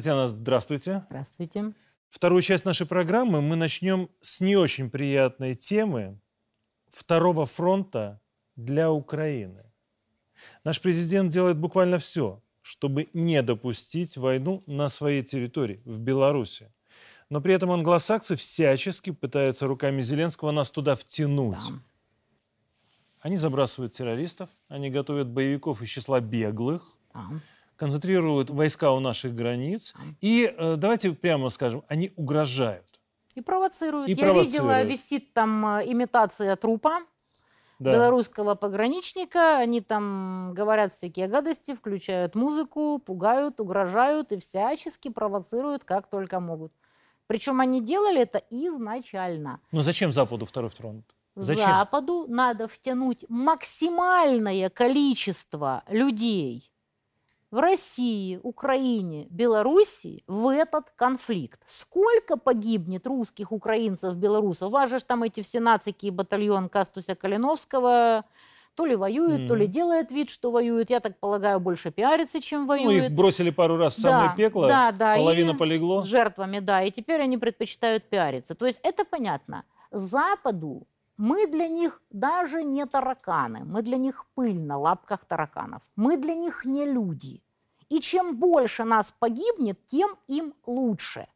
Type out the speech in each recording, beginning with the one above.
Татьяна, здравствуйте. Здравствуйте. Вторую часть нашей программы мы начнем с не очень приятной темы второго фронта для Украины. Наш президент делает буквально все, чтобы не допустить войну на своей территории, в Беларуси. Но при этом англосаксы всячески пытаются руками Зеленского нас туда втянуть. Да. Они забрасывают террористов, они готовят боевиков из числа беглых, Да. Концентрируют войска у наших границ. И э, давайте прямо скажем, они угрожают. И провоцируют. И Я видела, провоцируют. висит там э, имитация трупа Да. белорусского пограничника. Они там говорят всякие гадости, включают музыку, пугают, угрожают и всячески провоцируют, как только могут. Причем они делали это изначально. Но зачем Западу второй фронт? Зачем? Западу надо втянуть максимальное количество людей в России, Украине, Белоруссии в этот конфликт. Сколько погибнет русских, украинцев, белорусов? У вас же там эти все нацики и батальон Кастуся Калиновского то ли воюет, то ли делает вид, что воюет. Я так полагаю, больше пиарится, чем Ну, воюет. их бросили пару раз в самое Да, пекло, да, да, половина и полегло. С жертвами, да. И теперь они предпочитают пиариться. То есть это понятно. Западу мы для них даже не тараканы. Мы для них пыль на лапках тараканов. Мы для них не люди. И чем больше нас погибнет, тем им лучше.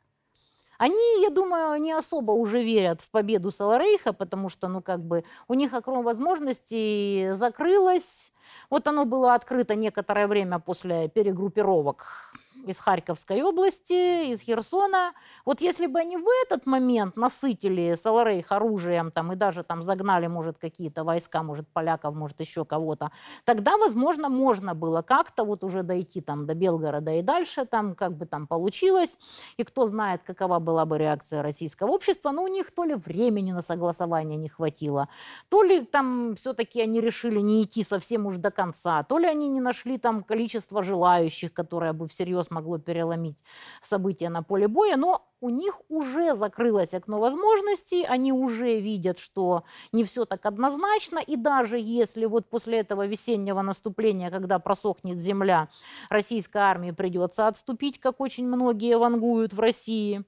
Они, я думаю, не особо уже верят в победу Саларейха, потому что, ну, как бы, у них окно возможностей закрылось. Вот оно было открыто некоторое время после перегруппировок из Харьковской области, из Херсона. Вот если бы они в этот момент насытили Саларейх оружием там, и даже там загнали, может, какие-то войска, может, поляков, может, еще кого-то, тогда, возможно, можно было как-то вот уже дойти там до Белгорода и дальше, там как бы там получилось. И кто знает, какова была бы реакция российского общества. Но у них то ли времени на согласование не хватило, то ли там все-таки они решили не идти совсем уж до конца, то ли они не нашли там количество желающих, которое бы всерьез могло переломить события на поле боя, но у них уже закрылось окно возможностей, они уже видят, что не все так однозначно, и даже если вот после этого весеннего наступления, когда просохнет земля, российской армии придется отступить, как очень многие вангуют в России,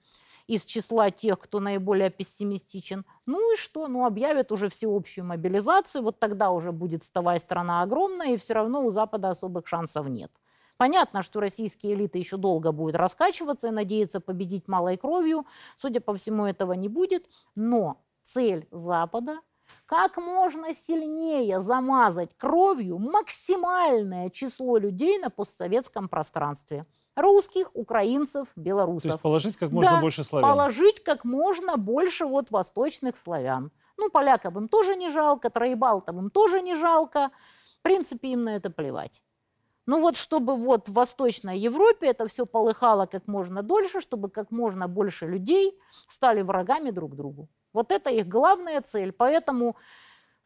из числа тех, кто наиболее пессимистичен. Ну и что? Ну объявят уже всеобщую мобилизацию, вот тогда уже будет вставая страна огромная, и все равно у Запада особых шансов нет. Понятно, что российские элиты еще долго будут раскачиваться и надеяться победить малой кровью. Судя по всему, этого не будет. Но цель Запада как можно сильнее замазать кровью максимальное число людей на постсоветском пространстве. Русских, украинцев, То белорусов. есть положить как можно Да, больше славян. Положить как можно больше вот восточных славян. Ну, поляков им тоже не жалко, троебалтам им тоже не жалко. В принципе, им на это плевать. Ну вот, чтобы вот в Восточной Европе это все полыхало как можно дольше, чтобы как можно больше людей стали врагами друг другу. Вот это их главная цель. Поэтому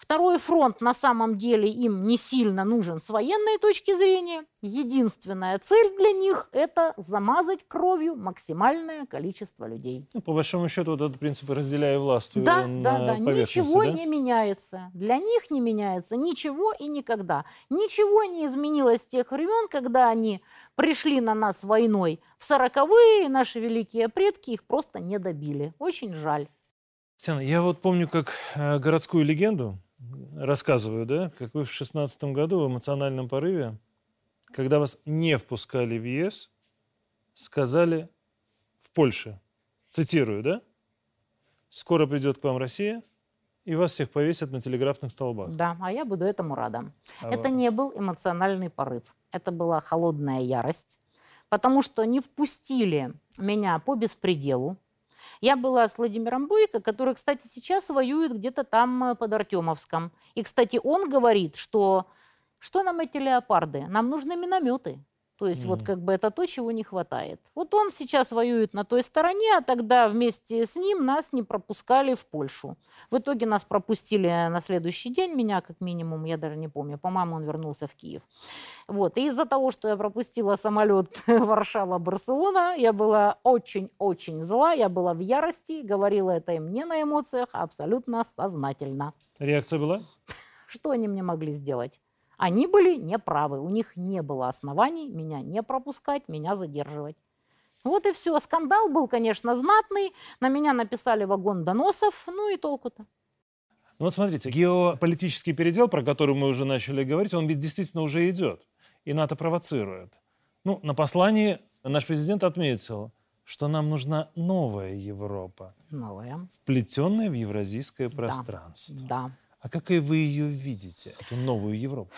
второй фронт на самом деле им не сильно нужен с военной точки зрения. Единственная цель для них – это замазать кровью максимальное количество людей. Ну, по большому счету, вот этот принцип разделяя власть Да, на да, да. Ничего да? не меняется. Для них не меняется ничего и никогда. Ничего не изменилось с тех времен, когда они пришли на нас войной в сороковые, и наши великие предки их просто не добили. Очень жаль. Татьяна, я вот помню, как э, городскую легенду рассказываю, да, как вы в шестнадцатом году в эмоциональном порыве, когда вас не впускали в ЕС, сказали в Польше, цитирую, да, скоро придет к вам Россия, и вас всех повесят на телеграфных столбах. Да, а я буду этому рада. А Это вы- не был эмоциональный порыв. Это была холодная ярость, потому что не впустили меня по беспределу. Я была с Владимиром Бойко, который, кстати, сейчас воюет где-то там э, под Артемовском. И, кстати, он говорит, что что нам эти леопарды? Нам нужны минометы. То есть вот Мгм. как бы это то, чего не хватает. Вот он сейчас воюет на той стороне, а тогда вместе с ним нас не пропускали в Польшу. В итоге нас пропустили на следующий день, меня как минимум, я даже не помню, по-моему, он вернулся в Киев. Вот. И из-за того, что я пропустила самолет Варшава-Барселона, я была очень-очень зла, я была в ярости, говорила это им не на эмоциях, а абсолютно сознательно. Реакция была? Что они мне могли сделать? Они были неправы, у них не было оснований меня не пропускать, меня задерживать. Вот и все. Скандал был, конечно, знатный. На меня написали вагон доносов. Ну и толку-то. Ну вот смотрите, геополитический передел, про который мы уже начали говорить, он ведь действительно уже идет. И НАТО провоцирует. Ну, на послании наш президент отметил, что нам нужна новая Европа. Новая. Вплетенная в евразийское пространство. Да. А как вы ее видите, эту новую Европу?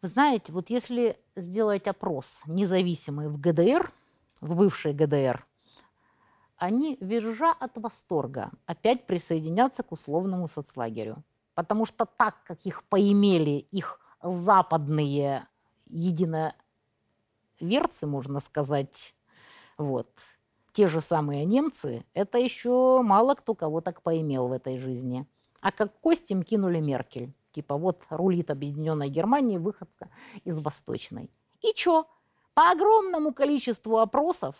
Вы знаете, вот если сделать опрос независимый в ГДР, в бывшей ГДР, они, визжа от восторга, опять присоединятся к условному соцлагерю. Потому что так, как их поимели их западные единоверцы, можно сказать, вот, те же самые немцы, это еще мало кто кого так поимел в этой жизни. А как кость им кинули Меркель. Типа вот рулит Объединенной Германии, выходка из Восточной. И чё? По огромному количеству опросов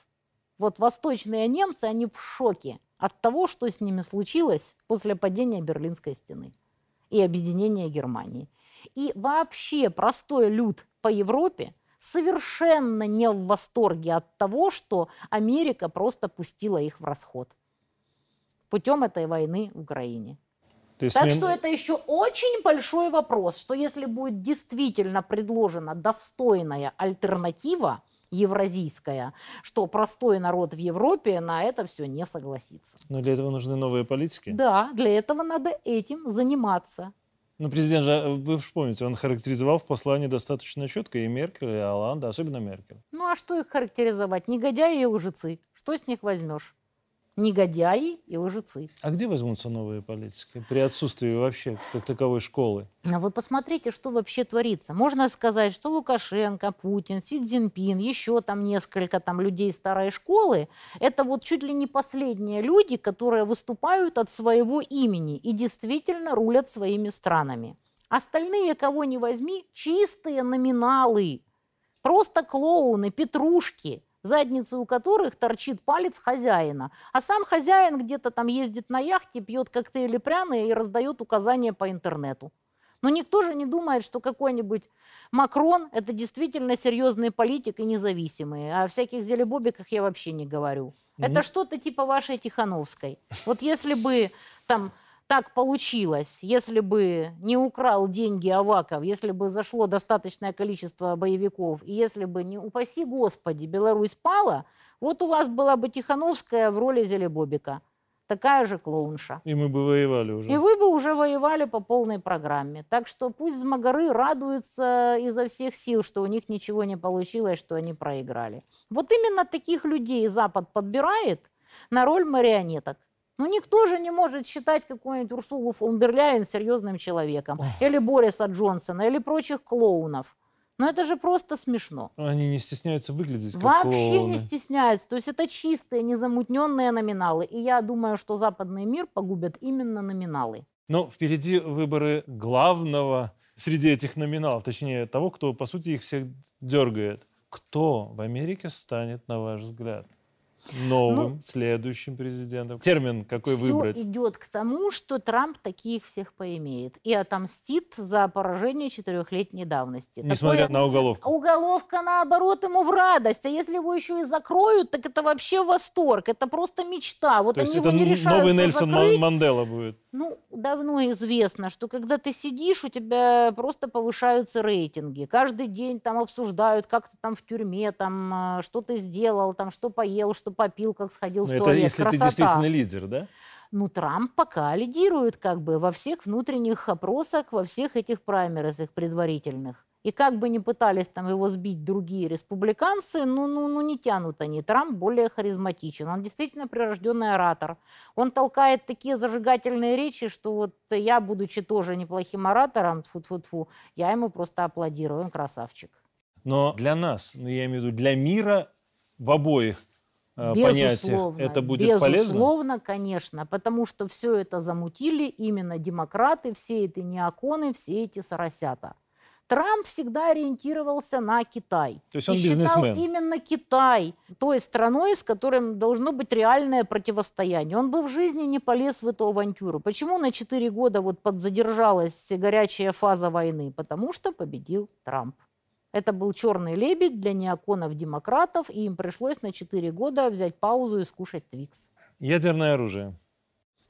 вот восточные немцы, они в шоке от того, что с ними случилось после падения Берлинской стены и объединения Германии. И вообще простой люд по Европе совершенно не в восторге от того, что Америка просто пустила их в расход путем этой войны в Украине. То есть так что это еще очень большой вопрос, что если будет действительно предложена достойная альтернатива, евразийская, что простой народ в Европе на это все не согласится. Но для этого нужны новые политики? Да, для этого надо этим заниматься. Ну, президент же, вы вспомните, он характеризовал в послании достаточно четко и Меркель, и Оланда, особенно Меркель. Ну, а что их характеризовать? Негодяи и лжецы. Что с них возьмешь? Негодяи и лжецы. А где возьмутся новые политики при отсутствии вообще как таковой школы? А вы посмотрите, что вообще творится. Можно сказать, что Лукашенко, Путин, Си Цзиньпин, еще там несколько там людей старой школы, это вот чуть ли не последние люди, которые выступают от своего имени и действительно рулят своими странами. Остальные, кого не возьми, чистые номиналы, просто клоуны, петрушки – задницу у которых торчит палец хозяина. А сам хозяин где-то там ездит на яхте, пьет коктейли пряные и раздает указания по интернету. Но никто же не думает, что какой-нибудь Макрон – это действительно серьезный политик и независимый. О всяких зелебобиках я вообще не говорю. Mm-hmm. Это что-то типа вашей Тихановской. Вот если бы там так получилось, если бы не украл деньги Аваков, если бы зашло достаточное количество боевиков, и если бы, не упаси Господи, Беларусь пала, вот у вас была бы Тихановская в роли Зелебобика. Такая же клоунша. И мы бы воевали уже. И вы бы уже воевали по полной программе. Так что пусть змогары радуются изо всех сил, что у них ничего не получилось, что они проиграли. Вот именно таких людей Запад подбирает на роль марионеток. Ну, никто же не может считать какую-нибудь Урсулу фон дер Ляйен серьезным человеком. Ох. Или Бориса Джонсона, или прочих клоунов. Но это же просто смешно. Они не стесняются выглядеть как Вообще клоуны. не стесняются. То есть это чистые, незамутненные номиналы. И я думаю, что западный мир погубят именно номиналы. Но впереди выборы главного среди этих номиналов, точнее того, кто, по сути, их всех дергает. Кто в Америке станет, на ваш взгляд? Новым, ну, следующим президентом? Термин какой все выбрать? идет к тому, что Трамп таких всех поимеет и отомстит за поражение четырехлетней давности. Несмотря Такое... на уголовку. Уголовка, наоборот, ему в радость. А если его еще и закроют, так это вообще восторг. Это просто мечта. Вот То они его это не решают новый Нельсон закрыть. Мандела будет? Ну, давно известно, что когда ты сидишь, у тебя просто повышаются рейтинги. Каждый день там обсуждают, как ты там в тюрьме, там, а, что ты сделал, там, что поел, что попил, как сходил Но в это туалет. если Красота. ты действительно лидер, да? Ну, Трамп пока лидирует как бы во всех внутренних опросах, во всех этих праймерах предварительных. И как бы ни пытались там его сбить другие республиканцы, ну, ну, ну не тянут они. Трамп более харизматичен. Он действительно прирожденный оратор. Он толкает такие зажигательные речи, что вот я, будучи тоже неплохим оратором, тфу -тфу -тфу, я ему просто аплодирую. Он красавчик. Но для нас, ну, я имею в виду для мира в обоих э, понятиях это будет безусловно, полезно? Безусловно, конечно, потому что все это замутили именно демократы, все эти неоконы, все эти соросята. Трамп всегда ориентировался на Китай. То есть он и бизнесмен. именно Китай той страной, с которым должно быть реальное противостояние. Он бы в жизни не полез в эту авантюру. Почему на 4 года вот подзадержалась горячая фаза войны? Потому что победил Трамп. Это был черный лебедь для неоконов-демократов, и им пришлось на 4 года взять паузу и скушать Твикс. Ядерное оружие.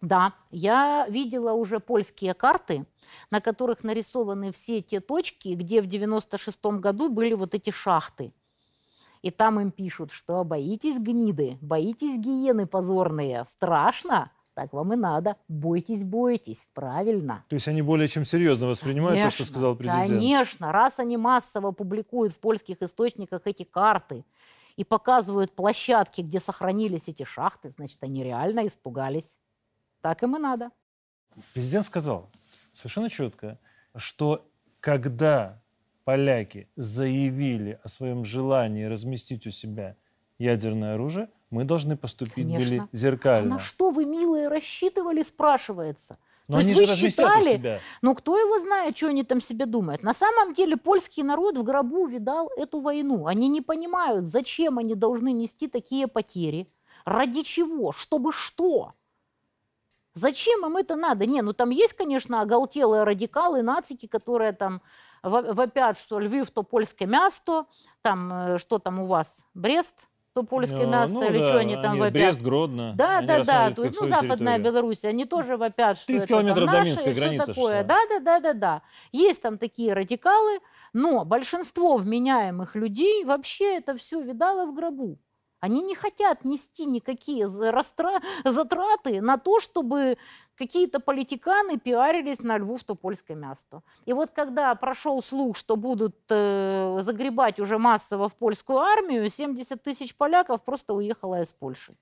Да, я видела уже польские карты, на которых нарисованы все те точки, где в 96 году были вот эти шахты. И там им пишут, что боитесь гниды, боитесь гиены позорные, страшно, так вам и надо. Бойтесь, бойтесь. Правильно. То есть они более чем серьезно воспринимают конечно, то, что сказал президент? Конечно. Раз они массово публикуют в польских источниках эти карты и показывают площадки, где сохранились эти шахты, значит, они реально испугались. Так им и надо. Президент сказал совершенно четко, что когда поляки заявили о своем желании разместить у себя ядерное оружие, мы должны поступить Конечно. были зеркально. А на что вы, милые, рассчитывали, спрашивается? Но То они есть же вы считали, себя. ну кто его знает, что они там себе думают. На самом деле польский народ в гробу видал эту войну. Они не понимают, зачем они должны нести такие потери, ради чего, чтобы что. Зачем им это надо? Не, ну там есть, конечно, оголтелые радикалы, нацики, которые там во- вопят, что Львив то польское место, там э, что там у вас, Брест, то польское Ну, место, ну или да, что они там вопят. Брест, Гродно. Да, они да, да, то есть, ну, Западная территорию. Беларусь, они тоже вопят, что 30 это там километров до наше Минска, и всё граница ж такое. Да, да, да, да, да. Есть там такие радикалы, но большинство вменяемых людей вообще это все видало в гробу. Они не хотят нести никакие растра- затраты на то, чтобы какие-то политиканы пиарились на Львов то польское место. И вот когда прошел слух, что будут э, загребать уже массово в польскую армию, 70 тысяч поляков просто уехало из Польши.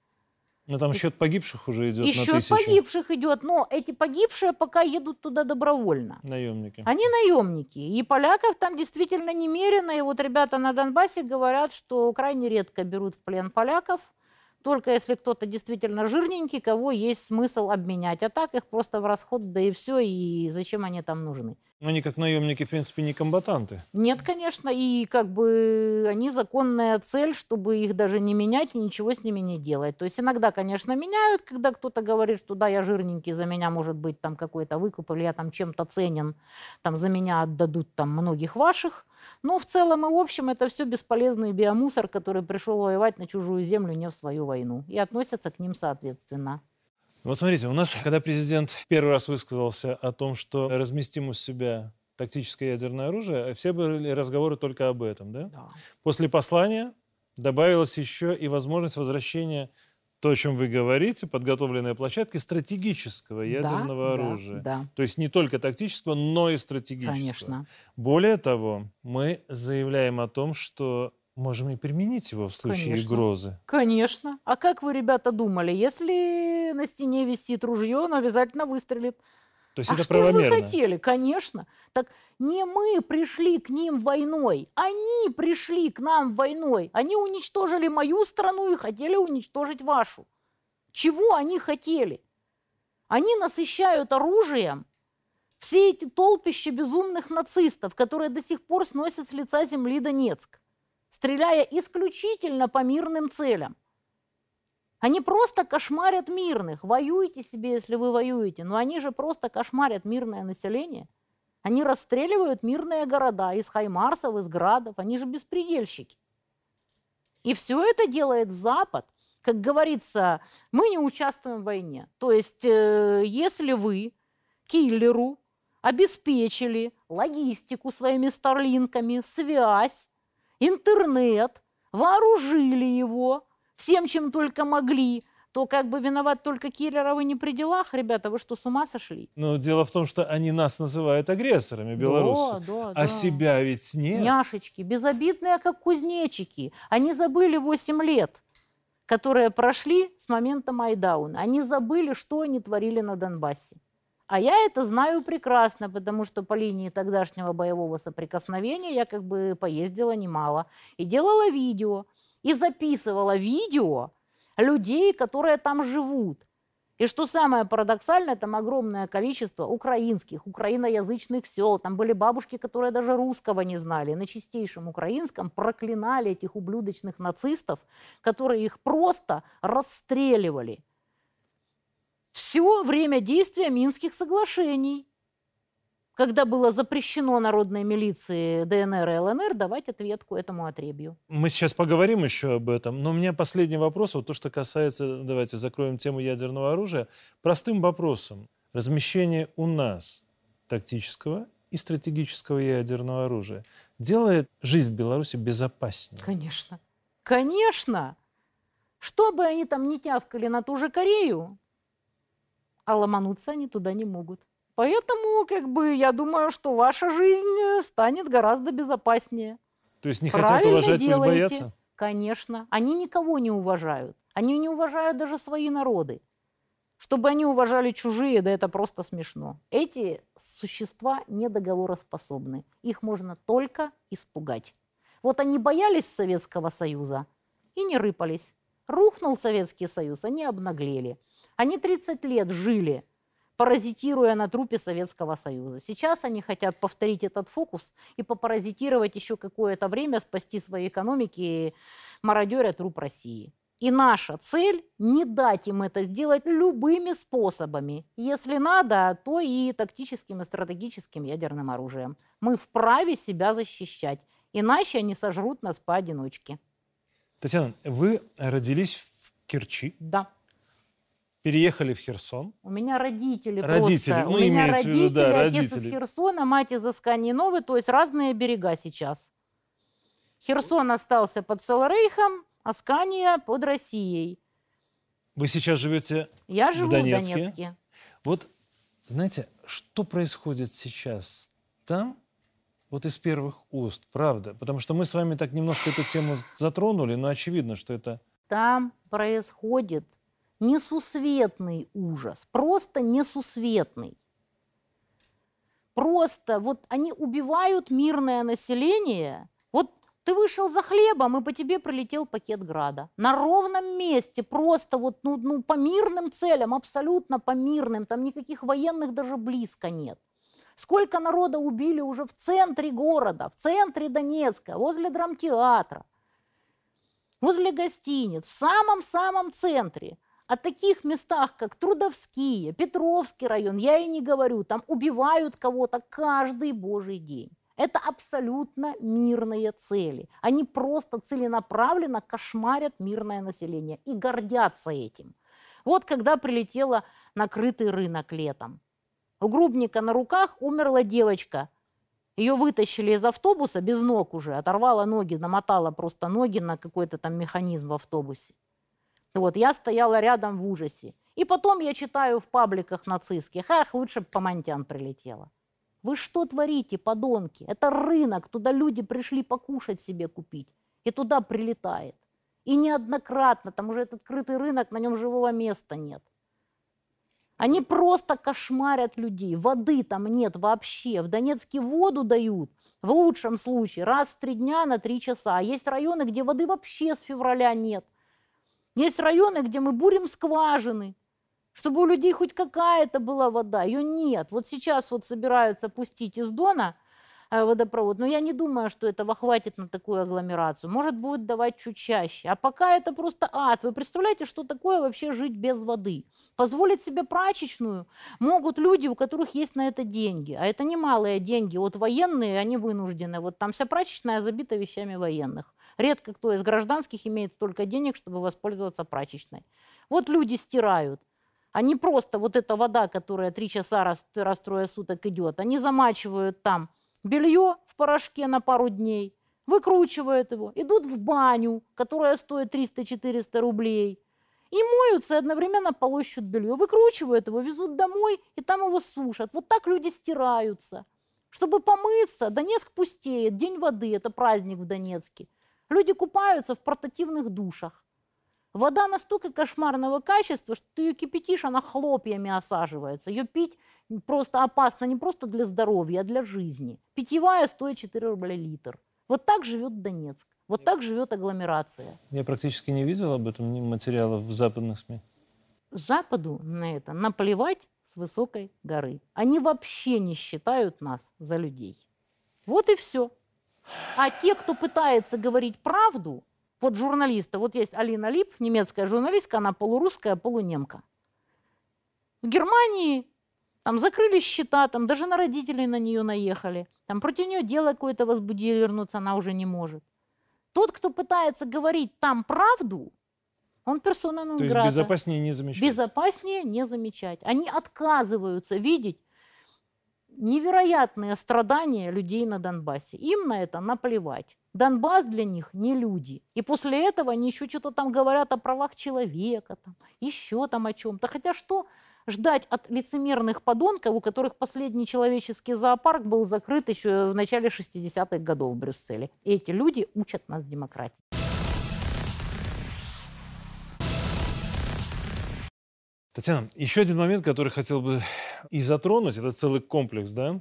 Ну там счет погибших уже идет И на счет тысячи. погибших идет, но эти погибшие пока едут туда добровольно. Наемники. Они наемники. И поляков там действительно немерено. И вот ребята на Донбассе говорят, что крайне редко берут в плен поляков. Только если кто-то действительно жирненький, кого есть смысл обменять. А так их просто в расход, да и все. И зачем они там нужны? Они как наемники, в принципе, не комбатанты. Нет, конечно, и как бы они законная цель, чтобы их даже не менять и ничего с ними не делать. То есть иногда, конечно, меняют, когда кто-то говорит, что да, я жирненький, за меня может быть там какой-то выкуп, или я там чем-то ценен, там за меня отдадут там многих ваших. Но в целом и в общем это все бесполезный биомусор, который пришел воевать на чужую землю, не в свою войну. И относятся к ним соответственно. Вот смотрите, у нас, когда президент первый раз высказался о том, что разместим у себя тактическое ядерное оружие, все были разговоры только об этом, да? Да. После послания добавилась еще и возможность возвращения, то, о чем вы говорите, подготовленной площадки стратегического ядерного Да, оружия. Да, да, То есть не только тактического, но и стратегического. конечно. Более того, мы заявляем о том, что можем и применить его в случае Конечно. угрозы. Конечно. А как вы, ребята, думали, если на стене висит ружье, он обязательно выстрелит? То есть а это что же вы правомерно. хотели? Конечно. Так не мы пришли к ним войной, они пришли к нам войной. Они уничтожили мою страну и хотели уничтожить вашу. Чего они хотели? Они насыщают оружием все эти толпища безумных нацистов, которые до сих пор сносят с лица земли Донецк, стреляя исключительно по мирным целям. Они просто кошмарят мирных. Воюйте себе, если вы воюете. Но они же просто кошмарят мирное население. Они расстреливают мирные города из хаймарсов, из градов. Они же беспредельщики. И все это делает Запад. Как говорится, мы не участвуем в войне. То есть, э, если вы киллеру обеспечили логистику своими старлинками, связь, интернет, вооружили его всем, чем только могли, то как бы виноват только киллер, а вы не при делах, ребята, вы что, с ума сошли? Но дело в том, что они нас называют агрессорами, белорусы. Да, да, а да. себя ведь нет. Няшечки, безобидные, как кузнечики. Они забыли 8 лет, которые прошли с момента Майдауна. Они забыли, что они творили на Донбассе. А я это знаю прекрасно, потому что по линии тогдашнего боевого соприкосновения я как бы поездила немало. И делала видео, и записывала видео людей, которые там живут. И что самое парадоксальное, там огромное количество украинских, украиноязычных сел. Там были бабушки, которые даже русского не знали. На чистейшем украинском проклинали этих ублюдочных нацистов, которые их просто расстреливали. Все время действия Минских соглашений, когда было запрещено народной милиции ДНР и ЛНР давать ответку этому отребью. Мы сейчас поговорим еще об этом, но у меня последний вопрос, вот то, что касается, давайте закроем тему ядерного оружия, простым вопросом. Размещение у нас тактического и стратегического ядерного оружия делает жизнь в Беларуси безопаснее? Конечно. Конечно! Что бы они там не тявкали на ту же Корею, а ломануться они туда не могут. Поэтому, как бы, я думаю, что ваша жизнь станет гораздо безопаснее. То есть не хотят Правильно уважать, пусть делаете. боятся? Конечно. Они никого не уважают. Они не уважают даже свои народы. Чтобы они уважали чужие, да это просто смешно. Эти существа недоговороспособны. Их можно только испугать. Вот они боялись Советского Союза и не рыпались. Рухнул Советский Союз, они обнаглели. Они 30 лет жили, паразитируя на трупе Советского Союза. Сейчас они хотят повторить этот фокус и попаразитировать еще какое-то время, спасти свои экономики, мародеря труп России. И наша цель – не дать им это сделать любыми способами. Если надо, то и тактическим и стратегическим ядерным оружием. Мы вправе себя защищать, иначе они сожрут нас поодиночке. Татьяна, вы родились в Керчи, Да. Переехали в Херсон. У меня родители, Родители, просто. ну, У меня имеется в виду, родители, да, отец родители. из Херсона, мать из Аскании-Новой, то есть разные берега сейчас. Херсон остался под Саларейхом, Аскания под Россией. Вы сейчас живете Я живу в Донецке? Донецке. Вот, знаете, что происходит сейчас там, вот из первых уст, правда? Потому что мы с вами так немножко эту тему затронули, но очевидно, что это... Там происходит несусветный ужас, просто несусветный. Просто вот они убивают мирное население. Вот ты вышел за хлебом, и по тебе прилетел пакет града. На ровном месте, просто вот ну, ну, по мирным целям, абсолютно по мирным. Там никаких военных даже близко нет. Сколько народа убили уже в центре города, в центре Донецка, возле драмтеатра, возле гостиниц, в самом-самом центре. О таких местах, как Трудовские, Петровский район, я и не говорю, там убивают кого-то каждый божий день. Это абсолютно мирные цели. Они просто целенаправленно кошмарят мирное население и гордятся этим. Вот когда прилетела накрытый рынок летом. У Грубника на руках умерла девочка. Ее вытащили из автобуса без ног уже, оторвала ноги, намотала просто ноги на какой-то там механизм в автобусе. Вот, я стояла рядом в ужасе. И потом я читаю в пабликах нацистских, ах, лучше бы Помантян прилетела. Вы что творите, подонки? Это рынок, туда люди пришли покушать себе купить. И туда прилетает. И неоднократно, там уже этот открытый рынок, на нем живого места нет. Они просто кошмарят людей. Воды там нет вообще. В Донецке воду дают, в лучшем случае, раз в три дня на три часа. А есть районы, где воды вообще с февраля нет. Есть районы, где мы бурим скважины, чтобы у людей хоть какая-то была вода. Ее нет. Вот сейчас вот собираются пустить из Дона водопровод, но я не думаю, что этого хватит на такую агломерацию. Может, будет давать чуть чаще. А пока это просто ад. Вы представляете, что такое вообще жить без воды? Позволить себе прачечную могут люди, у которых есть на это деньги. А это немалые деньги. Вот военные, они вынуждены. Вот там вся прачечная забита вещами военных. Редко кто из гражданских имеет столько денег, чтобы воспользоваться прачечной. Вот люди стирают. Они просто, вот эта вода, которая три часа раз, раз трое суток идет, они замачивают там белье в порошке на пару дней, выкручивают его, идут в баню, которая стоит 300-400 рублей, и моются, и одновременно полощут белье, выкручивают его, везут домой, и там его сушат. Вот так люди стираются. Чтобы помыться, Донецк пустеет, День воды, это праздник в Донецке. Люди купаются в портативных душах. Вода настолько кошмарного качества, что ты ее кипятишь, она хлопьями осаживается. Ее пить просто опасно не просто для здоровья, а для жизни. Питьевая стоит 4 рубля литр. Вот так живет Донецк. Вот так живет агломерация. Я практически не видел об этом материалов в западных СМИ. Западу на это наплевать с высокой горы. Они вообще не считают нас за людей. Вот и все. А те, кто пытается говорить правду, вот журналисты, вот есть Алина Лип, немецкая журналистка, она полурусская, полунемка. В Германии Там закрыли счета, там даже на родителей на нее наехали. Там против нее дело какое-то возбудили, вернуться она уже не может. Тот, кто пытается говорить там правду, он персона То есть безопаснее не замечать. Безопаснее не замечать. Они отказываются видеть невероятные страдания людей на Донбассе. Им на это наплевать. Донбасс для них не люди. И после этого они еще что-то там говорят о правах человека, там, еще там о чем-то. Хотя что ждать от лицемерных подонков, у которых последний человеческий зоопарк был закрыт еще в начале 60-х годов в Брюсселе. И эти люди учат нас демократии. Татьяна, еще один момент, который хотел бы и затронуть, это целый комплекс да,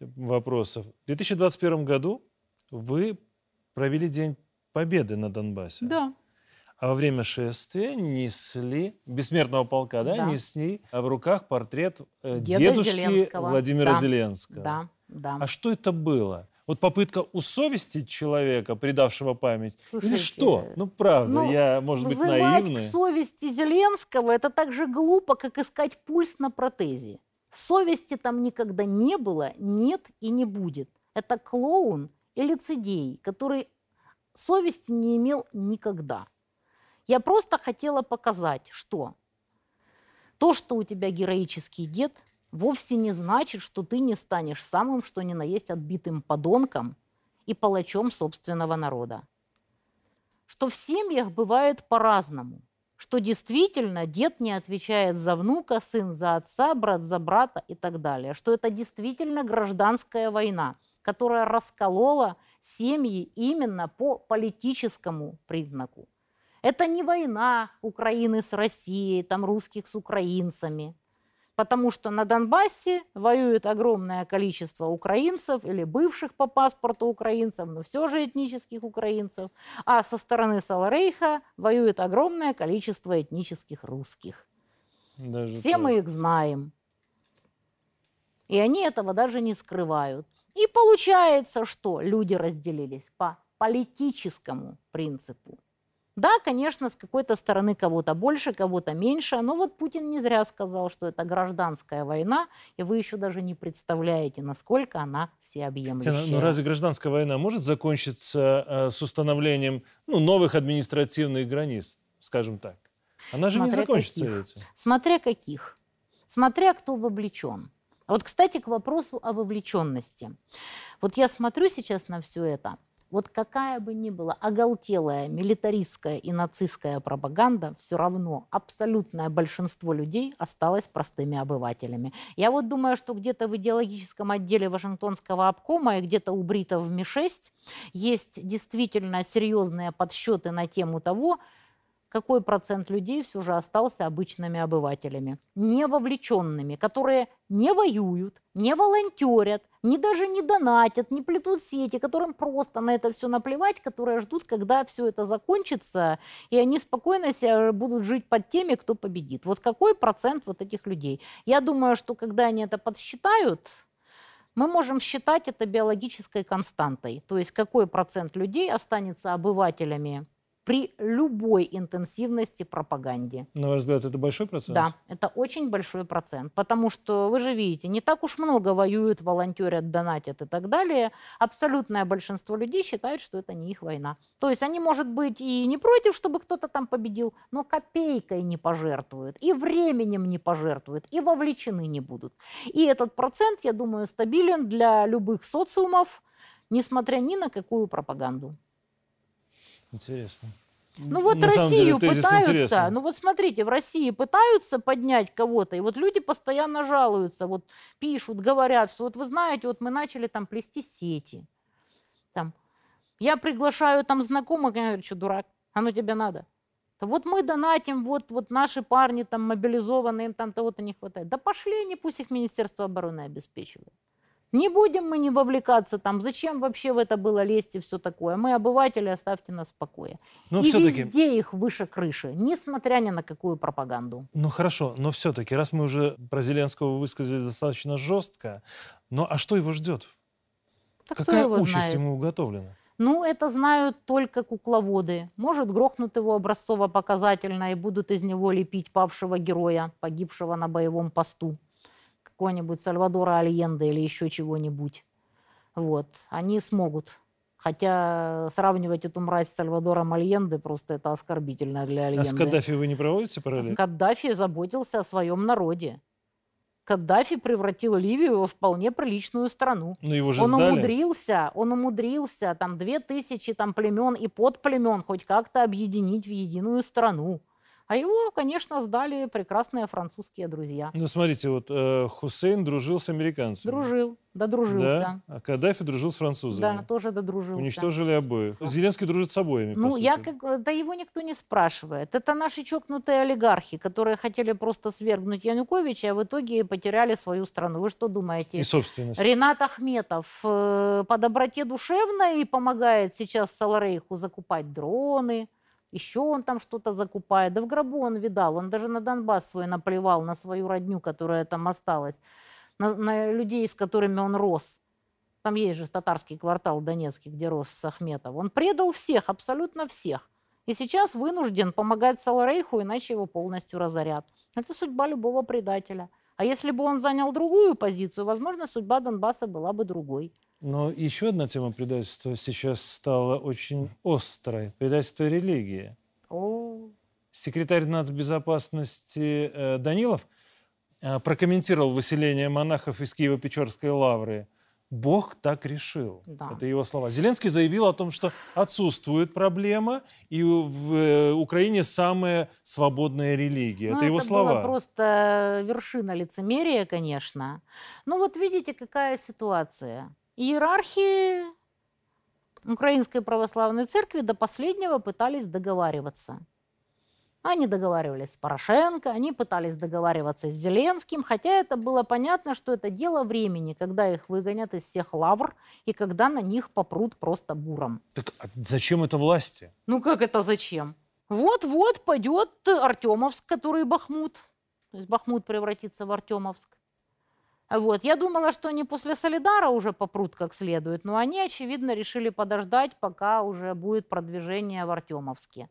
вопросов. В 2021 году вы провели День Победы на Донбассе. Да. А во время шествия несли, бессмертного полка, да, да. несли в руках портрет э, дедушки Зеленского. Владимира да. Зеленского. Да, да. А что это было? Вот попытка усовестить человека, предавшего память? Слушайте, Или что? Ну, правда, ну, я, может быть, наивный. к совести Зеленского – это так же глупо, как искать пульс на протезе. Совести там никогда не было, нет и не будет. Это клоун и лицедей, который совести не имел никогда. Я просто хотела показать, что то, что у тебя героический дед – вовсе не значит, что ты не станешь самым, что ни на есть отбитым подонком и палачом собственного народа. Что в семьях бывает по-разному. Что действительно дед не отвечает за внука, сын за отца, брат за брата и так далее. Что это действительно гражданская война, которая расколола семьи именно по политическому признаку. Это не война Украины с Россией, там русских с украинцами – потому что на Донбассе воюет огромное количество украинцев или бывших по паспорту украинцев, но все же этнических украинцев, а со стороны Саларейха воюет огромное количество этнических русских. Даже Все так. мы их знаем. И они этого даже не скрывают. И получается, что люди разделились по политическому принципу. Да, конечно, с какой-то стороны кого-то больше, кого-то меньше, но вот Путин не зря сказал, что это гражданская война, и вы еще даже не представляете, насколько она всеобъемлющая. Но ну, разве гражданская война может закончиться э, с установлением ну, новых административных границ, скажем так? Она же Смотря не закончится каких. этим. Смотря каких. Смотря кто вовлечен. Вот, кстати, к вопросу о вовлеченности. Вот я смотрю сейчас на все это – вот какая бы ни была оголтелая милитаристская и нацистская пропаганда, все равно абсолютное большинство людей осталось простыми обывателями. Я вот думаю, что где-то в идеологическом отделе Вашингтонского обкома и где-то у бритов в Ми-6 есть действительно серьезные подсчеты на тему того, какой процент людей все же остался обычными обывателями, не вовлеченными, которые не воюют, не волонтерят, не даже не донатят, не плетут сети, которым просто на это все наплевать, которые ждут, когда все это закончится, и они спокойно себя будут жить под теми, кто победит. Вот какой процент вот этих людей? Я думаю, что когда они это подсчитают, мы можем считать это биологической константой. То есть какой процент людей останется обывателями при любой интенсивности пропаганде. На ваш взгляд, это большой процент? Да, это очень большой процент, потому что, вы же видите, не так уж много воюют, волонтерят, донатят и так далее. Абсолютное большинство людей считают, что это не их война. То есть они, может быть, и не против, чтобы кто-то там победил, но копейкой не пожертвуют, и временем не пожертвуют, и вовлечены не будут. И этот процент, я думаю, стабилен для любых социумов, несмотря ни на какую пропаганду. Интересно. Ну вот На Россию деле, пытаются, ну вот смотрите, в России пытаются поднять кого-то, и вот люди постоянно жалуются, вот пишут, говорят, что вот вы знаете, вот мы начали там плести сети. Там, я приглашаю там знакомых, я говорю, что дурак, оно тебе надо. Вот мы донатим, вот, вот наши парни там мобилизованные, им там того-то не хватает. Да пошли они, пусть их Министерство обороны обеспечивает. Не будем мы не вовлекаться там, зачем вообще в это было лезть и все такое. Мы обыватели, оставьте нас в покое. Но и все-таки... везде их выше крыши, несмотря ни на какую пропаганду. Ну хорошо, но все-таки, раз мы уже про Зеленского высказали достаточно жестко, ну а что его ждет? Так Какая его участь знает? ему уготовлена? Ну, это знают только кукловоды. Может, грохнут его образцово-показательно и будут из него лепить павшего героя, погибшего на боевом посту какого-нибудь Сальвадора Альенда или еще чего-нибудь. Вот, они смогут. Хотя сравнивать эту мразь с Сальвадором Альенде просто это оскорбительно для Альенде. А с Каддафи вы не проводите параллель? Каддафи заботился о своем народе. Каддафи превратил Ливию во вполне приличную страну. Но его же он сдали. умудрился, он умудрился там две тысячи там племен и подплемен хоть как-то объединить в единую страну. А его, конечно, сдали прекрасные французские друзья. Ну, смотрите, вот э, Хусейн дружил с американцами. Дружил, додружился. Да? А Каддафи дружил с французами. Да, тоже додружился. Уничтожили обоих. Зеленский дружит с обоими, Ну, я как, да его никто не спрашивает. Это наши чокнутые олигархи, которые хотели просто свергнуть Януковича, а в итоге потеряли свою страну. Вы что думаете? И собственность. Ренат Ахметов э, по доброте душевной помогает сейчас Саларейху закупать дроны, еще он там что-то закупает. Да в гробу он видал, он даже на Донбасс свой наплевал, на свою родню, которая там осталась, на, на людей, с которыми он рос. Там есть же татарский квартал Донецкий, где рос Ахметов. Он предал всех, абсолютно всех. И сейчас вынужден помогать Саларейху, иначе его полностью разорят. Это судьба любого предателя. А если бы он занял другую позицию, возможно, судьба Донбасса была бы другой. Но еще одна тема предательства сейчас стала очень острой. Предательство религии. О, Секретарь нацбезопасности э, Данилов э, прокомментировал выселение монахов из Киево-Печорской лавры. Бог так решил. Да. Это его слова. Зеленский заявил о том, что отсутствует проблема, и в э, Украине самая свободная религия. ну, это его было слова. просто вершина лицемерия, конечно. Ну вот видите, какая ситуация. Иерархи Украинской Православной Церкви до последнего пытались договариваться. Они договаривались с Порошенко, они пытались договариваться с Зеленским, хотя это было понятно, что это дело времени, когда их выгонят из всех лавр и когда на них попрут просто буром. Так а зачем это власти? Ну как это зачем? Вот-вот пойдет Артемовск, который Бахмут. То есть Бахмут превратится в Артемовск. Вот. Я думала, что они после Солидара уже попрут как следует, но они, очевидно, решили подождать, пока уже будет продвижение в Артемовске.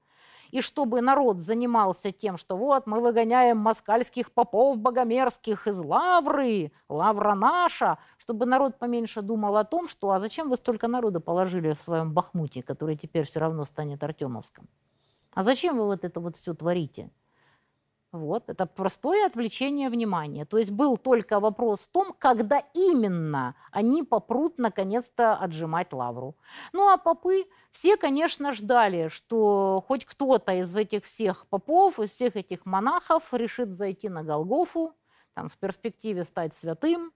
И чтобы народ занимался тем, что вот мы выгоняем москальских попов богомерзких из Лавры, Лавра наша, чтобы народ поменьше думал о том, что а зачем вы столько народа положили в своем Бахмуте, который теперь все равно станет Артемовском? А зачем вы вот это вот все творите? Вот, это простое отвлечение внимания. То есть был только вопрос в том, когда именно они попрут наконец-то отжимать лавру. Ну а попы, все, конечно, ждали, что хоть кто-то из этих всех попов, из всех этих монахов решит зайти на Голгофу, там, в перспективе стать святым,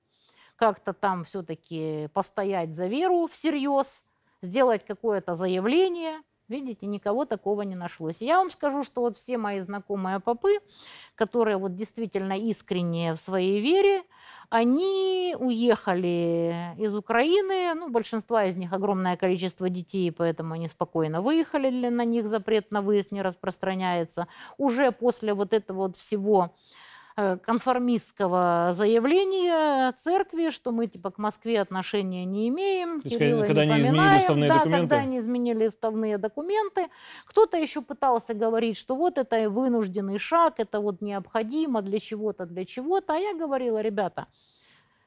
как-то там все-таки постоять за веру всерьез, сделать какое-то заявление – Видите, никого такого не нашлось. Я вам скажу, что вот все мои знакомые попы, которые вот действительно искренние в своей вере, они уехали из Украины, ну, большинство из них огромное количество детей, поэтому они спокойно выехали, на них запрет на выезд не распространяется. Уже после вот этого вот всего конформистского заявления церкви, что мы типа к Москве отношения не имеем. То есть, Кирилла когда не они изменили уставные да, документы? когда они изменили уставные документы. Кто-то еще пытался говорить, что вот это вынужденный шаг, это вот необходимо для чего-то, для чего-то. А я говорила, ребята,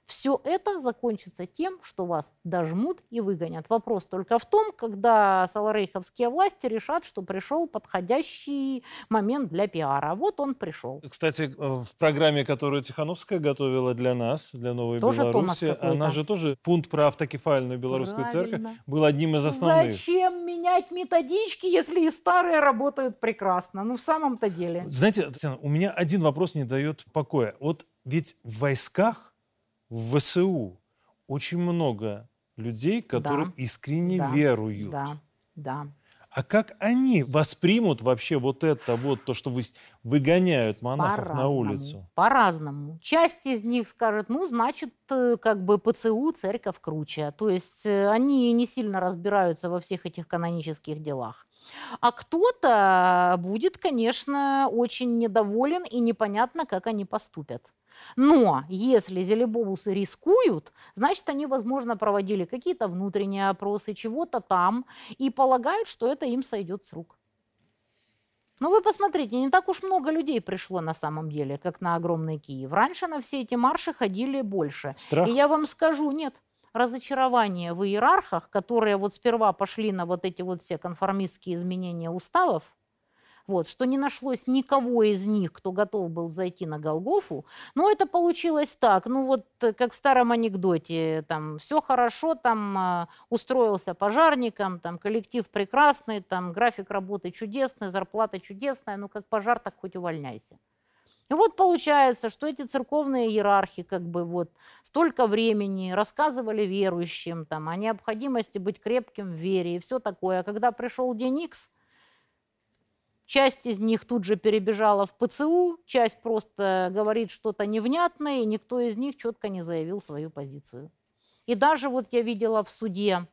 все это закончится тем, что вас дожмут и выгонят. Вопрос только в том, когда саларейховские власти решат, что пришел подходящий момент для пиара. Вот он пришел. Кстати, э, в программе, которую Тихановская готовила для нас, для Новой Тоже Беларуси, она же тоже пункт про автокефальную белорусскую церковь Правильно. был одним из основных. Зачем менять методички, если и старые работают прекрасно? Ну, в самом-то деле. Знаете, Татьяна, у меня один вопрос не дает покоя. Вот ведь в войсках, в ВСУ очень много людей, которые Да. искренне Да. веруют. Да, да. А как они воспримут вообще вот это вот, то, что вы выгоняют монахов на улицу? По-разному. Часть из них скажет, ну, значит, э, как бы ПЦУ церковь круче. То есть э, они не сильно разбираются во всех этих канонических делах. А кто-то будет, конечно, очень недоволен и непонятно, как они поступят. Но если зелебобусы рискуют, значит, они, возможно, проводили какие-то внутренние опросы, чего-то там, и полагают, что это им сойдет с рук. Ну, вы посмотрите, не так уж много людей пришло на самом деле, как на огромный Киев. Раньше на все эти марши ходили больше. Страх? И я вам скажу, нет, разочарование в иерархах, которые вот сперва пошли на вот эти вот все конформистские изменения уставов, вот, что не нашлось никого из них, кто готов был зайти на Голгофу. Но это получилось так, ну вот э, как в старом анекдоте, там все хорошо, там э, устроился пожарником, там коллектив прекрасный, там график работы чудесный, зарплата чудесная, ну как пожар, так хоть увольняйся. И вот получается, что эти церковные иерархи как бы вот столько времени рассказывали верующим там, о необходимости быть крепким в вере и все такое. А когда пришел день Икс, Часть из них тут же перебежала в ПЦУ, часть просто говорит что-то невнятное, и никто из них четко не заявил свою позицию. И даже вот я видела в суде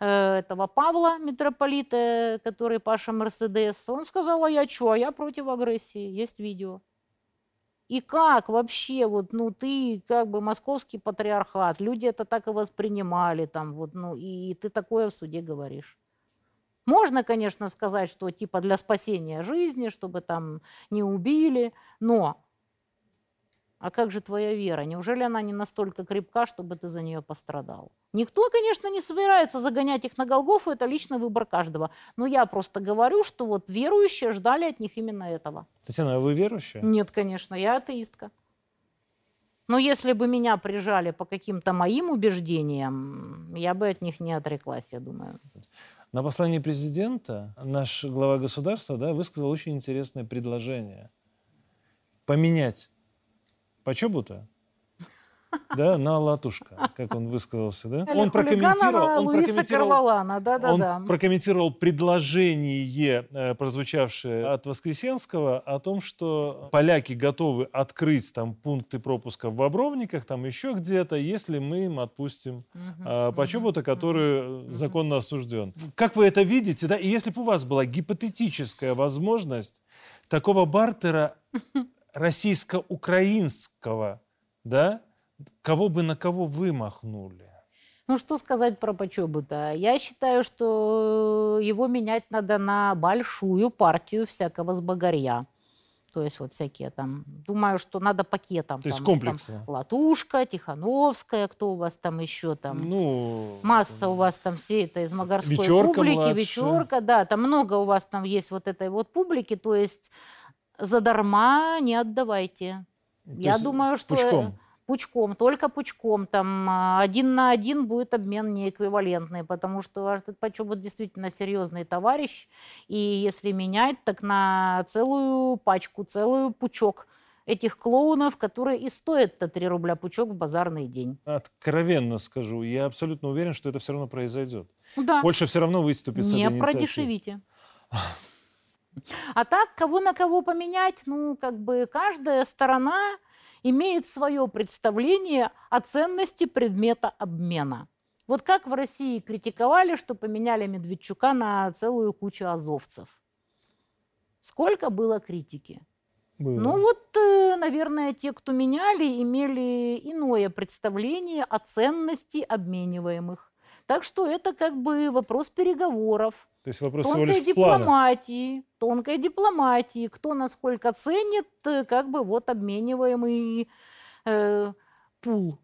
э, этого Павла, митрополита, который Паша Мерседес, он сказал, а я что, а я против агрессии, есть видео. И как вообще, вот, ну, ты как бы московский патриархат, люди это так и воспринимали, там, вот, ну, и ты такое в суде говоришь. Можно, конечно, сказать, что типа для спасения жизни, чтобы там не убили, но а как же твоя вера? Неужели она не настолько крепка, чтобы ты за нее пострадал? Никто, конечно, не собирается загонять их на Голгофу, это личный выбор каждого. Но я просто говорю, что вот верующие ждали от них именно этого. Татьяна, а вы верующая? Нет, конечно, я атеистка. Но если бы меня прижали по каким-то моим убеждениям, я бы от них не отреклась, я думаю. На послании президента наш глава государства да, высказал очень интересное предложение. Поменять почебу-то да, на латушка, как он высказался, да? Он прокомментировал, он прокомментировал, да, да, он да. прокомментировал предложение, э, прозвучавшее от Воскресенского, о том, что поляки готовы открыть там пункты пропуска в Бобровниках, там еще где-то, если мы им отпустим угу, почему-то, который угу. законно осужден. Как вы это видите, да? И если бы у вас была гипотетическая возможность такого бартера российско-украинского, да, кого бы на кого вы махнули? Ну, что сказать про Почобута? Я считаю, что его менять надо на большую партию всякого сбогарья. То есть вот всякие там, думаю, что надо пакетом. То есть комплексно. Там, Латушка, Тихановская, кто у вас там еще там. Ну, Масса у вас там все это из магарской вечерка публики. Младшая. Вечерка, да, там много у вас там есть вот этой вот публики. То есть задарма не отдавайте. То Я думаю, что... Пучком пучком, только пучком, там а, один на один будет обмен неэквивалентный, потому что этот Почобот действительно серьезный товарищ, и если менять, так на целую пачку, целую пучок этих клоунов, которые и стоят-то 3 рубля пучок в базарный день. Откровенно скажу, я абсолютно уверен, что это все равно произойдет. Да. Польша все равно выступит с Не продешевите. А так, кого на кого поменять, ну, как бы каждая сторона имеет свое представление о ценности предмета обмена. Вот как в России критиковали, что поменяли Медведчука на целую кучу азовцев. Сколько было критики? Было. Ну вот, э, наверное, те, кто меняли, имели иное представление о ценности обмениваемых. Так что это как бы вопрос переговоров. То есть вопрос всего тонкой лишь в планах. дипломатии, тонкой дипломатии, кто насколько ценит э, как бы вот обмениваемый э, пул.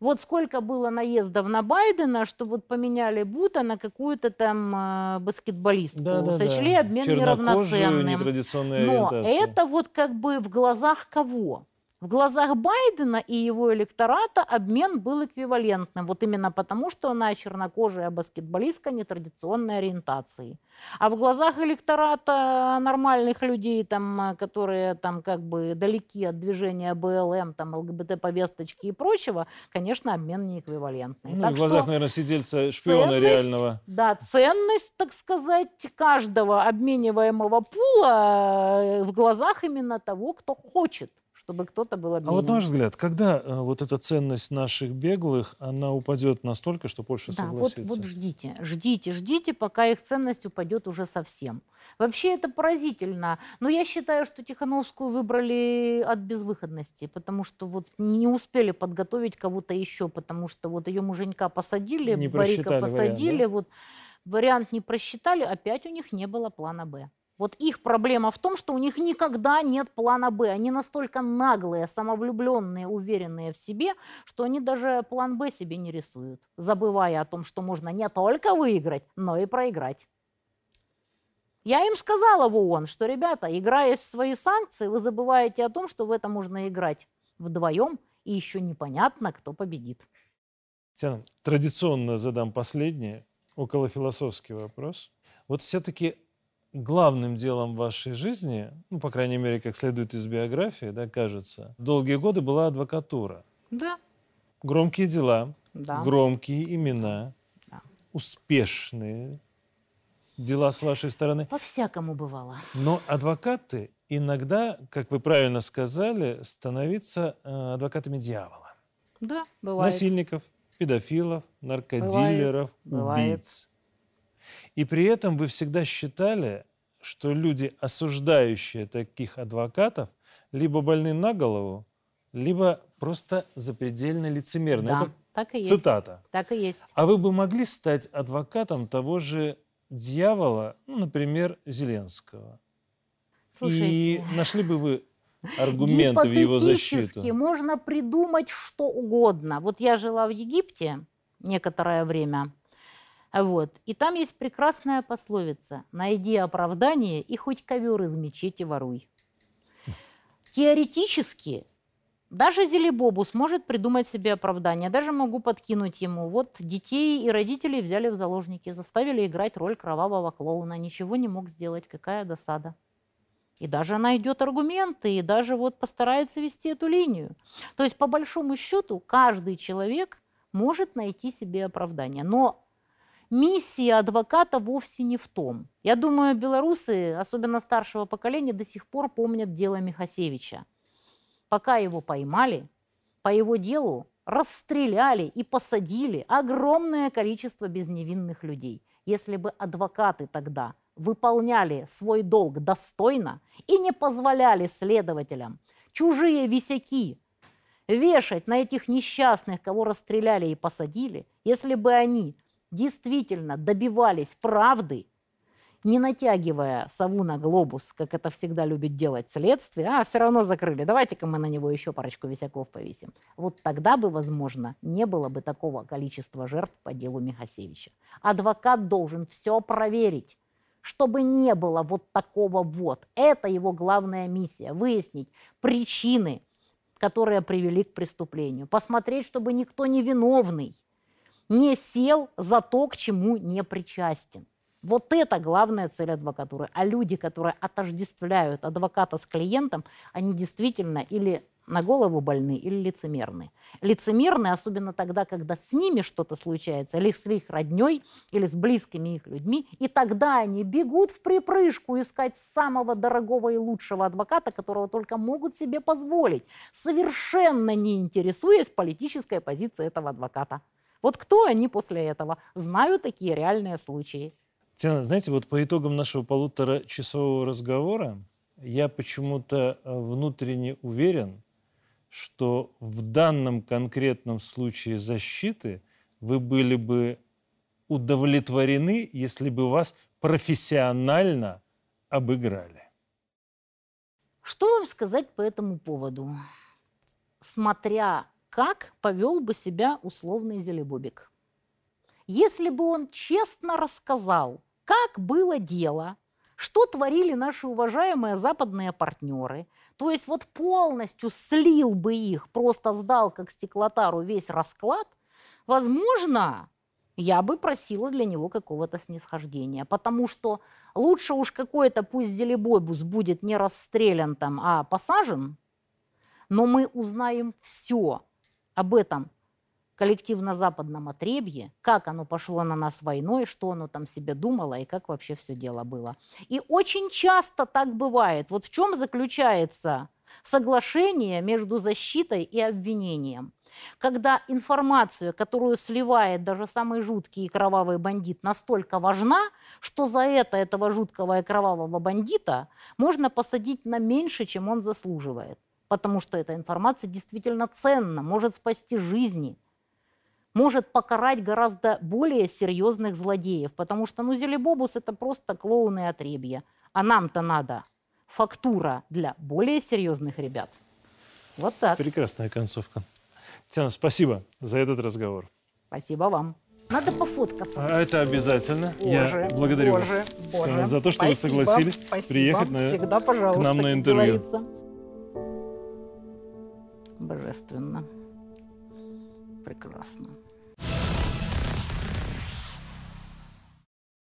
Вот сколько было наездов на Байдена, что вот поменяли Бута на какую-то там э, баскетболистку. Да, да, Сочли да. обмен неравноценным. Но это вот как бы в глазах кого? В глазах Байдена и его электората обмен был эквивалентным. Вот именно потому, что она чернокожая баскетболистка нетрадиционной ориентации. А в глазах электората нормальных людей, там, которые там, как бы далеки от движения БЛМ, там, ЛГБТ-повесточки и прочего, конечно, обмен не эквивалентный. Ну, Так в глазах, что наверное, сидельца шпиона ценность, реального. Да, ценность, так сказать, каждого обмениваемого пула э, в глазах именно того, кто хочет чтобы кто-то был А обменен. вот на ваш взгляд, когда э, вот эта ценность наших беглых, она упадет настолько, что Польша Да, вот, согласится? вот ждите, ждите, ждите, пока их ценность упадет уже совсем. Вообще это поразительно. Но я считаю, что Тихановскую выбрали от безвыходности, потому что вот не успели подготовить кого-то еще, потому что вот ее муженька посадили, Не Барика просчитали вариант, посадили, да? вот вариант не просчитали, опять у них не было плана «Б». Вот их проблема в том, что у них никогда нет плана «Б». Они настолько наглые, самовлюбленные, уверенные в себе, что они даже план «Б» себе не рисуют, забывая о том, что можно не только выиграть, но и проиграть. Я им сказала в ООН, что, ребята, играя в свои санкции, вы забываете о том, что в это можно играть вдвоем, и еще непонятно, кто победит. Татьяна, традиционно задам последний, околофилософский вопрос. Вот все-таки главным делом вашей жизни, ну, по крайней мере, как следует из биографии, да, кажется, долгие годы была адвокатура. Да. Громкие дела, Да. громкие имена, Да. успешные дела с вашей стороны. По-всякому бывало. Но адвокаты иногда, как вы правильно сказали, становятся э, адвокатами дьявола. Да, бывает. Насильников, педофилов, наркодилеров, бывает. убийц. И при этом вы всегда считали, что люди, осуждающие таких адвокатов, либо больны на голову, либо просто запредельно лицемерны. Да, Это так и есть. цитата. Так и есть. А вы бы могли стать адвокатом того же дьявола, ну, например, Зеленского? Слушайте, И нашли бы вы аргументы в его защиту? можно придумать что угодно. Вот я жила в Египте некоторое время, вот, и там есть прекрасная пословица «Найди оправдание и хоть ковер из мечети воруй». Теоретически даже Зелебобу сможет придумать себе оправдание. Даже могу подкинуть ему. Вот детей и родителей взяли в заложники, заставили играть роль кровавого клоуна. Ничего не мог сделать. Какая досада. И даже найдет аргументы, и даже вот постарается вести эту линию. То есть, по большому счету, каждый человек может найти себе оправдание. Но миссия адвоката вовсе не в том. Я думаю, белорусы, особенно старшего поколения, до сих пор помнят дело Михасевича. Пока его поймали, по его делу расстреляли и посадили огромное количество безневинных людей. Если бы адвокаты тогда выполняли свой долг достойно и не позволяли следователям чужие висяки вешать на этих несчастных, кого расстреляли и посадили, если бы они действительно добивались правды, не натягивая сову на глобус, как это всегда любит делать следствие, а все равно закрыли, давайте-ка мы на него еще парочку висяков повесим. Вот тогда бы, возможно, не было бы такого количества жертв по делу Михасевича. Адвокат должен все проверить, чтобы не было вот такого вот. Это его главная миссия – выяснить причины, которые привели к преступлению, посмотреть, чтобы никто невиновный не сел за то, к чему не причастен. Вот это главная цель адвокатуры. А люди, которые отождествляют адвоката с клиентом, они действительно или на голову больны, или лицемерны. Лицемерны, особенно тогда, когда с ними что-то случается, или с их родней, или с близкими их людьми, и тогда они бегут в припрыжку искать самого дорогого и лучшего адвоката, которого только могут себе позволить, совершенно не интересуясь политической позицией этого адвоката. Вот кто они после этого? Знаю такие реальные случаи. Татьяна, знаете, вот по итогам нашего полуторачасового разговора я почему-то э, внутренне уверен, что в данном конкретном случае защиты вы были бы удовлетворены, если бы вас профессионально обыграли. Что вам сказать по этому поводу? Смотря как повел бы себя условный Зелебобик. Если бы он честно рассказал, как было дело, что творили наши уважаемые западные партнеры, то есть вот полностью слил бы их, просто сдал как стеклотару весь расклад, возможно, я бы просила для него какого-то снисхождения, потому что лучше уж какой-то пусть Зелебобус будет не расстрелян там, а посажен, но мы узнаем все об этом коллективно-западном отребье, как оно пошло на нас войной, что оно там себе думало и как вообще все дело было. И очень часто так бывает. Вот в чем заключается соглашение между защитой и обвинением. Когда информация, которую сливает даже самый жуткий и кровавый бандит, настолько важна, что за это этого жуткого и кровавого бандита можно посадить на меньше, чем он заслуживает. Потому что эта информация действительно ценна, может спасти жизни – может покарать гораздо более серьезных злодеев, потому что, ну, Зелебобус – это просто клоуны и отребья. А нам-то надо фактура для более серьезных ребят. Вот так. Прекрасная концовка. Татьяна, спасибо за этот разговор. Спасибо вам. Надо пофоткаться. А это обязательно. Боже, Я благодарю боже, вас боже. Татьяна, за то, что Спасибо, вы согласились спасибо. приехать на, Всегда, к нам на интервью. говорится. Божественно. Прекрасно.